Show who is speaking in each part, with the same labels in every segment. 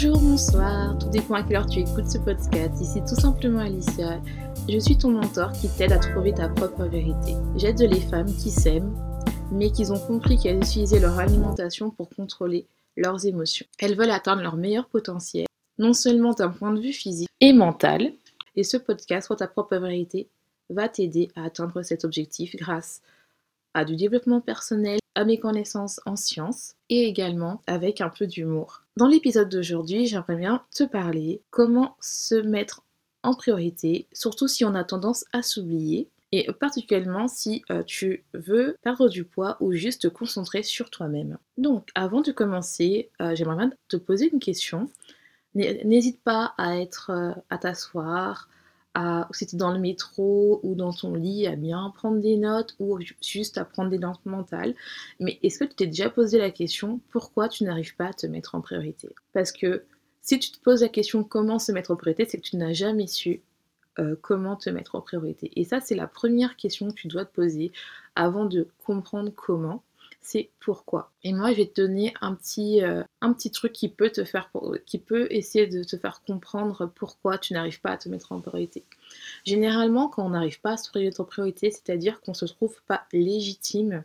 Speaker 1: tout dépend à quelle heure tu écoutes ce podcast. Ici tout simplement Alicia. Je suis ton mentor qui t'aide à trouver ta propre vérité. J'aide les femmes qui s'aiment, mais qui ont compris qu'elles utilisaient leur alimentation pour contrôler leurs émotions. Elles veulent atteindre leur meilleur potentiel, non seulement d'un point de vue physique et mental. Et ce podcast, Soit ta propre vérité, va t'aider à atteindre cet objectif grâce à du développement personnel, à mes connaissances en sciences et également avec un peu d'humour. Dans l'épisode d'aujourd'hui, j'aimerais bien te parler comment se mettre en priorité, surtout si on a tendance à s'oublier et particulièrement si euh, tu veux perdre du poids ou juste te concentrer sur toi-même. Donc avant de commencer, euh, j'aimerais bien te poser une question. N'hésite pas à être euh, à t'asseoir, à, si tu es dans le métro ou dans ton lit, à bien prendre des notes ou juste à prendre des notes mentales. Mais est-ce que tu t'es déjà posé la question pourquoi tu n'arrives pas à te mettre en priorité? Parce que si tu te poses la question comment se mettre en priorité, c'est que tu n'as jamais su euh, comment te mettre en priorité. Et ça, c'est la première question que tu dois te poser avant de comprendre comment c'est pourquoi. Et moi, je vais te donner un petit, euh, truc qui peut te faire, essayer de te faire comprendre pourquoi tu n'arrives pas à te mettre en priorité. Généralement, quand on n'arrive pas à se mettre en priorité, c'est-à-dire qu'on ne se trouve pas légitime,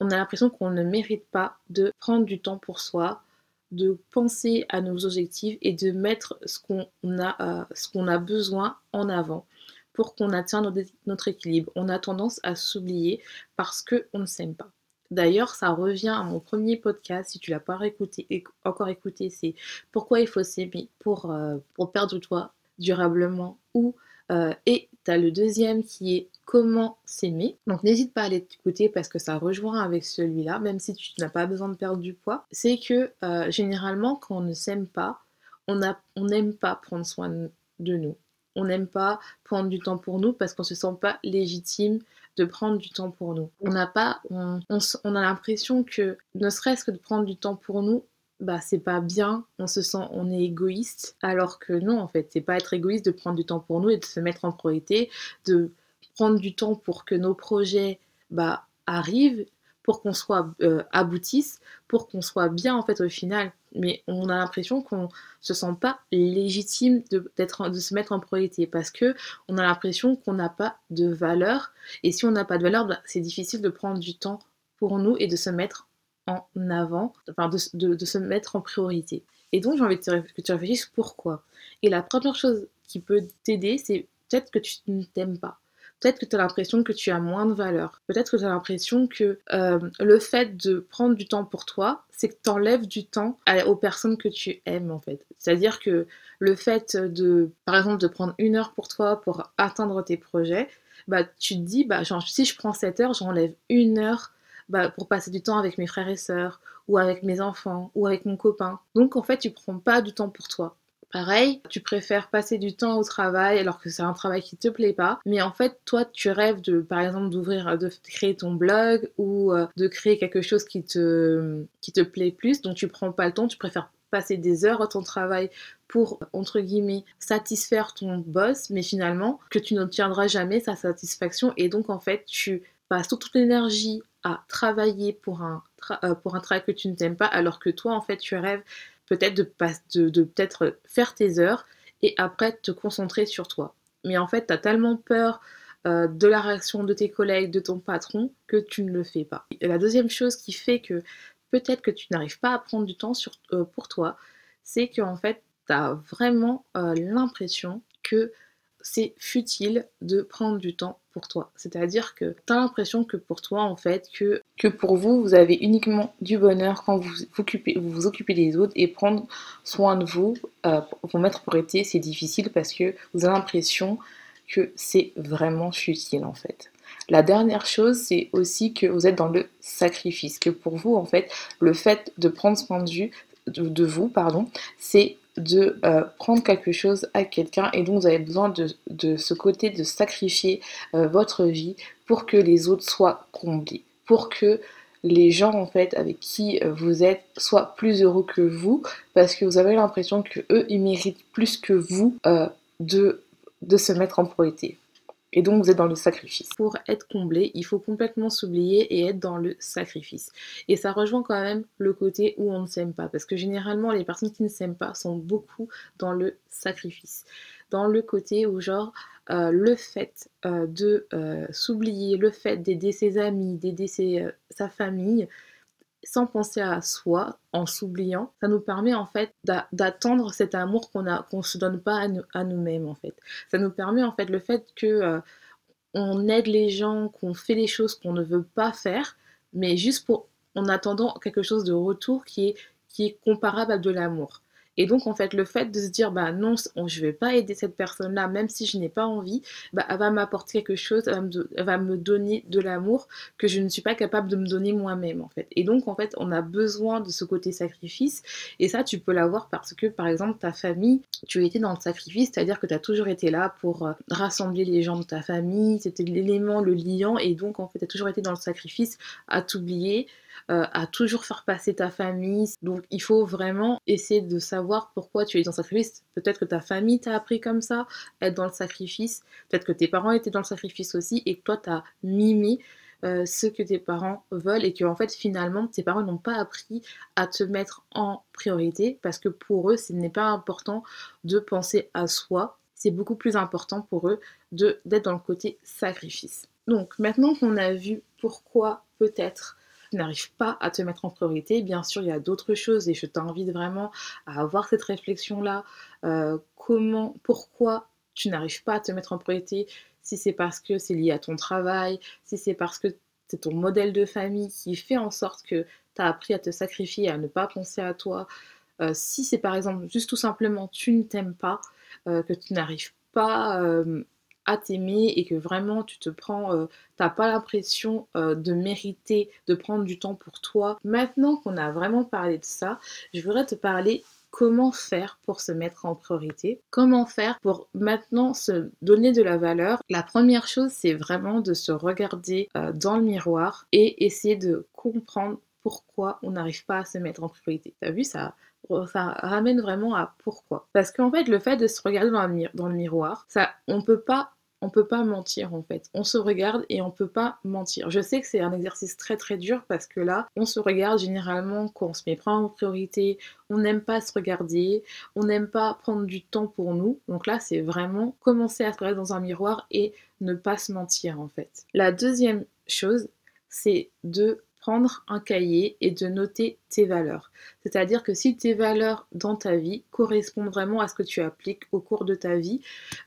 Speaker 1: on a l'impression qu'on ne mérite pas de prendre du temps pour soi, de penser à nos objectifs et de mettre ce qu'on a, euh, ce qu'on a besoin en avant pour qu'on atteigne notre équilibre. On a tendance à s'oublier parce qu'on ne s'aime pas. D'ailleurs, ça revient à mon premier podcast, si tu l'as pas écouté, encore écouté, c'est pourquoi il faut s'aimer pour, euh, perdre toi durablement? ou euh, et tu as le deuxième qui est comment s'aimer? Donc n'hésite pas à aller parce que ça rejoint avec celui-là, même si tu n'as pas besoin de perdre du poids. C'est que euh, généralement quand on ne s'aime pas, on n'aime pas prendre soin de nous. On n'aime pas prendre du temps pour nous parce qu'on ne se sent pas légitime de prendre du temps pour nous. On n'a pas, on, a l'impression que ne serait-ce que de prendre du temps pour nous, bah c'est pas bien, on se sent, on est égoïste, alors que non en fait, c'est pas être égoïste de prendre du temps pour nous et de se mettre en priorité, de prendre du temps pour que nos projets bah arrivent pour qu'on soit euh, aboutisse, pour qu'on soit bien en fait au final. Mais on a l'impression qu'on se sent pas légitime de, de se mettre en priorité parce que on a l'impression qu'on n'a pas de valeur. Et si on n'a pas de valeur, bah, c'est difficile de prendre du temps pour nous et de se mettre en avant, enfin de, de se mettre en priorité. Et donc j'ai envie que tu réfléchisses pourquoi. Et la première chose qui peut t'aider, c'est peut-être que tu ne t'aimes pas. Peut-être que tu as l'impression que tu as moins de valeur. Peut-être que tu as l'impression que euh, le fait de prendre du temps pour toi, c'est que tu enlèves du temps aux personnes que tu aimes en fait. C'est-à-dire que le fait de, par exemple, de prendre une heure pour toi pour atteindre tes projets, bah, tu te dis, bah, si je prends cette heure, j'enlève une heure bah, pour passer du temps avec mes frères et sœurs, ou avec mes enfants, ou avec mon copain. Donc en fait, tu prends pas du temps pour toi. Pareil, tu préfères passer du temps au travail alors que c'est un travail qui te plaît pas, mais en fait, toi, tu rêves de, par exemple, d'ouvrir, de créer ton blog ou euh, de créer quelque chose qui te, plaît plus, donc tu prends pas le temps, tu préfères passer des heures à ton travail pour, entre guillemets, satisfaire ton boss, mais finalement, que tu n'obtiendras jamais sa satisfaction. Et donc en fait, tu passes toute l'énergie à travailler euh, pour un travail que tu ne t'aimes pas alors que toi, en fait, tu rêves peut-être de, faire tes heures et après te concentrer sur toi. Mais en fait, tu as tellement peur euh, de la réaction de tes collègues, de ton patron, que tu ne le fais pas. La deuxième chose qui fait que peut-être que tu n'arrives pas à prendre du temps sur, euh, pour toi, c'est qu'en fait, tu as vraiment euh, l'impression que c'est futile de prendre du temps pour toi. C'est-à-dire que tu as l'impression que pour toi, en fait, que, pour vous, vous avez uniquement du bonheur quand vous vous occupez, des autres et prendre soin de vous, euh, vous mettre pour été, c'est difficile parce que vous avez l'impression que c'est vraiment futile, en fait. La dernière chose, c'est aussi que vous êtes dans le sacrifice, que pour vous, en fait, le fait de prendre soin de, de vous, pardon, c'est de euh, prendre quelque chose à quelqu'un et donc vous avez besoin de, ce côté de sacrifier euh, votre vie pour que les autres soient comblés, pour que les gens en fait avec qui euh, vous êtes soient plus heureux que vous parce que vous avez l'impression que eux ils méritent plus que vous de, se mettre en priorité. Et donc vous êtes dans le sacrifice. Pour être comblé, il faut complètement s'oublier et être dans le sacrifice. Et ça rejoint quand même le côté où on ne s'aime pas. Parce que généralement, les personnes qui ne s'aiment pas sont beaucoup dans le sacrifice. Dans le côté où genre euh, le fait euh, de euh, s'oublier, le fait d'aider ses amis, d'aider sa famille, sans penser à soi, en s'oubliant, ça nous permet en fait d'attendre cet amour qu'on a, qu'on se donne pas à, nous-mêmes en fait. Ça nous permet en fait le fait que euh, on aide les gens, qu'on fait les choses qu'on ne veut pas faire, mais juste pour en attendant quelque chose de retour qui est qui est comparable à de l'amour. Et donc, en fait, le fait de se dire, bah non, je vais pas aider cette personne-là, même si je n'ai pas envie, bah, elle va m'apporter quelque chose, elle va, me, donner de l'amour que je ne suis pas capable de me donner moi-même, en fait. Et donc, en fait, on a besoin de ce côté sacrifice. Et ça, tu peux l'avoir parce que, par exemple, ta famille, tu étais dans le sacrifice, c'est-à-dire que tu as toujours été là pour euh, rassembler les gens de ta famille, c'était l'élément, le liant, et donc, en fait, tu as toujours été dans le sacrifice à t'oublier. Euh, à toujours faire passer ta famille. Donc il faut vraiment essayer de savoir pourquoi tu es dans le sacrifice. Peut-être que ta famille t'a appris comme ça, être dans le sacrifice. Peut-être que tes parents étaient dans le sacrifice aussi et que toi tu as mimé euh, ce que tes parents veulent et que en fait finalement tes parents n'ont pas appris à te mettre en priorité parce que pour eux ce n'est pas important de penser à soi, c'est beaucoup plus important pour eux d'être dans le côté sacrifice. Donc maintenant qu'on a vu pourquoi peut-être n'arrives pas à te mettre en priorité, bien sûr, il y a d'autres choses et je t'invite vraiment à avoir cette réflexion-là. Euh, comment, pourquoi tu n'arrives pas à te mettre en priorité? Si c'est parce que c'est lié à ton travail, si c'est parce que c'est ton modèle de famille qui fait en sorte que tu as appris à te sacrifier, à ne pas penser à toi. Euh, si c'est par exemple juste tout simplement tu ne t'aimes pas, euh, que tu n'arrives pas t'aimer et que vraiment tu te prends, euh, t'as pas l'impression euh, de mériter de prendre du temps pour toi. Maintenant qu'on a vraiment parlé de ça, je voudrais te parler comment faire pour se mettre en priorité, comment faire pour maintenant se donner de la valeur? La première chose, c'est vraiment de se regarder euh, dans le miroir et essayer de comprendre pourquoi on n'arrive pas à se mettre en priorité. T'as vu? Ça ça ramène vraiment à pourquoi. Parce qu'en fait, le fait de se regarder dans le, dans le miroir, ça, on peut pas on peut pas mentir en fait. On se regarde et on peut pas mentir. Je sais que c'est un exercice très très dur parce que là, on se regarde généralement quand on se met pas en priorité, on n'aime pas se regarder, on n'aime pas prendre du temps pour nous. Donc là, c'est vraiment commencer à se regarder dans un miroir et ne pas se mentir en fait. La deuxième chose, c'est de prendre un cahier et de noter tes valeurs. C'est-à-dire que si tes valeurs dans ta vie correspondent vraiment à ce que tu appliques au cours de ta vie,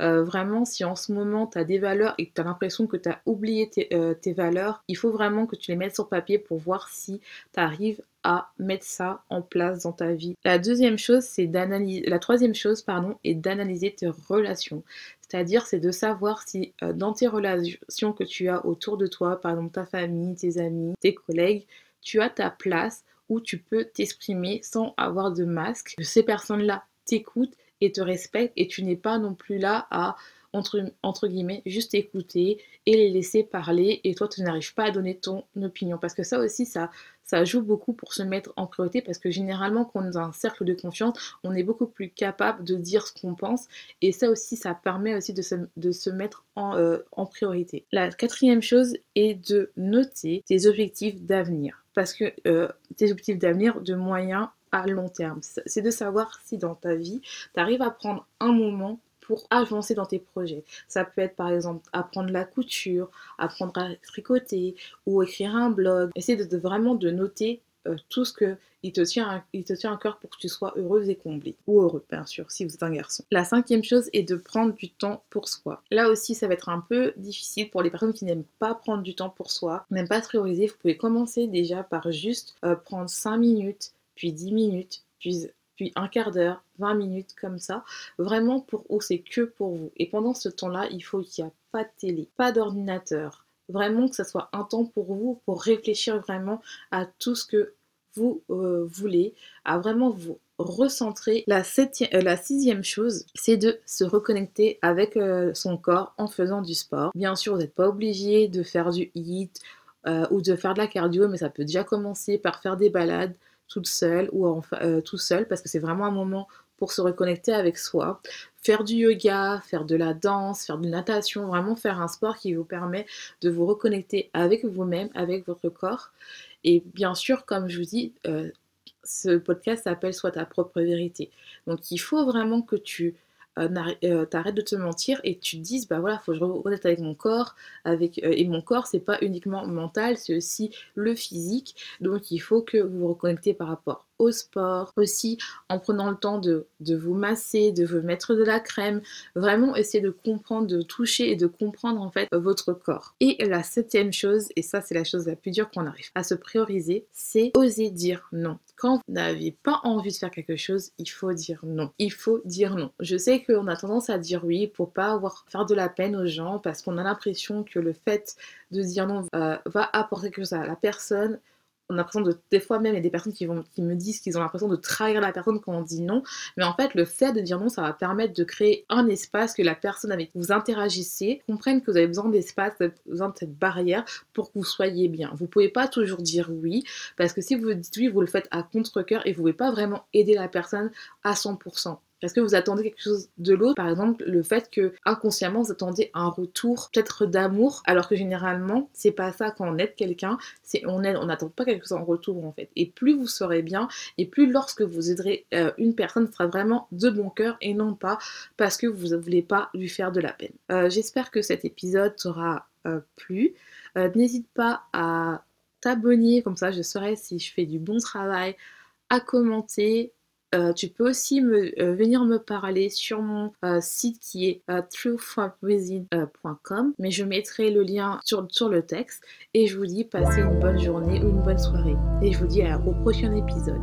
Speaker 1: euh, vraiment si en ce moment tu as des valeurs et que tu as l'impression que tu as oublié tes, euh, tes, valeurs, il faut vraiment que tu les mettes sur papier pour voir si tu arrives à mettre ça en place dans ta vie. La deuxième chose, c'est d'analyser, la troisième chose, pardon, est d'analyser tes relations. C'est-à-dire, c'est de savoir si euh, dans tes relations que tu as autour de toi, par exemple ta famille, tes amis, tes collègues, tu as ta place où tu peux t'exprimer sans avoir de masque. Que ces personnes-là t'écoutent et te respectent et tu n'es pas non plus là à entre, guillemets, juste écouter et les laisser parler et toi tu n'arrives pas à donner ton opinion. Parce que ça aussi, ça, ça joue beaucoup pour se mettre en priorité parce que généralement quand on est dans un cercle de confiance, on est beaucoup plus capable de dire ce qu'on pense et ça aussi, ça permet aussi de se, de se mettre en, euh, en priorité. La quatrième chose est de noter tes objectifs d'avenir parce que euh, tes objectifs d'avenir de moyen à long terme. C'est de savoir si dans ta vie, tu arrives à prendre un moment pour avancer dans tes projets. Ça peut être par exemple apprendre la couture, apprendre à tricoter ou écrire un blog. Essaye de, vraiment de noter euh, tout ce que il te tient il te tient à cœur pour que tu sois heureuse et comblée ou heureux bien sûr si vous êtes un garçon. La cinquième chose est de prendre du temps pour soi. Là aussi ça va être un peu difficile pour les personnes qui n'aiment pas prendre du temps pour soi, n'aiment pas prioriser. Vous pouvez commencer déjà par juste euh, prendre 5 minutes, puis 10 minutes, puis un quart d'heure, 20 minutes comme ça, vraiment pour où c'est que pour vous. Et pendant ce temps-là, il faut qu'il n'y ait pas de télé, pas d'ordinateur, vraiment que ce soit un temps pour vous, pour réfléchir vraiment à tout ce que vous euh, voulez, à vraiment vous recentrer. Euh, la sixième chose, c'est de se reconnecter avec euh, son corps en faisant du sport. Bien sûr, vous n'êtes pas obligé de faire du HIIT ou de faire de la cardio, mais ça peut déjà commencer par faire des balades, toute seule ou euh, tout seul parce que c'est vraiment un moment pour se reconnecter avec soi. Faire du yoga, faire de la danse, faire de la natation, vraiment faire un sport qui vous permet de vous reconnecter avec vous-même, avec votre corps. Et bien sûr, comme je vous dis, euh, ce podcast s'appelle Soit ta propre vérité. Donc il faut vraiment que tu t'arrêtes de te mentir et tu te dises bah voilà faut que je reconnecte avec mon corps avec euh, et mon corps c'est pas uniquement mental c'est aussi le physique. Donc il faut que vous vous reconnectez par rapport au sport, aussi en prenant le temps de, vous masser, de vous mettre de la crème, vraiment essayer de comprendre, de toucher et de comprendre en fait votre corps. Et la septième chose, et ça c'est la chose la plus dure qu'on arrive à se prioriser, c'est oser dire non. Quand vous n'avez pas envie de faire quelque chose, il faut dire non. Il faut dire non. Je sais qu'on a tendance à dire oui pour pas avoir faire de la peine aux gens parce qu'on a l'impression que le fait de dire non euh, va apporter quelque chose à la personne on a l'impression de des fois même il y a des personnes qui me disent qu'ils ont l'impression de trahir la personne quand on dit non. Mais en fait le fait de dire non ça va permettre de créer un espace que la personne avec qui vous interagissez comprenne que vous avez besoin d'espace besoin de cette barrière pour que vous soyez bien. Vous pouvez pas toujours dire oui parce que si vous dites oui vous le faites à contre cœur et vous pouvez pas vraiment aider la personne à 100% est-ce que vous attendez quelque chose de l'autre Par exemple, le fait que inconsciemment vous attendez un retour peut-être d'amour, alors que généralement c'est pas ça quand on aide quelqu'un, c'est on aide, on n'attend pas quelque chose en retour en fait. Et plus vous serez bien, et plus lorsque vous aiderez euh, une personne, ce sera vraiment de bon cœur et non pas parce que vous ne voulez pas lui faire de la peine. Euh, j'espère que cet épisode t'aura euh, plu. N'hésite pas à t'abonner, comme ça je saurai si je fais du bon travail, à commenter, euh, tu peux aussi euh, venir me parler sur mon euh, site qui est truthfromwithin.com, mais je mettrai le lien sur, sur le texte et je vous dis passez une bonne journée ou une bonne soirée et je vous dis au prochain épisode.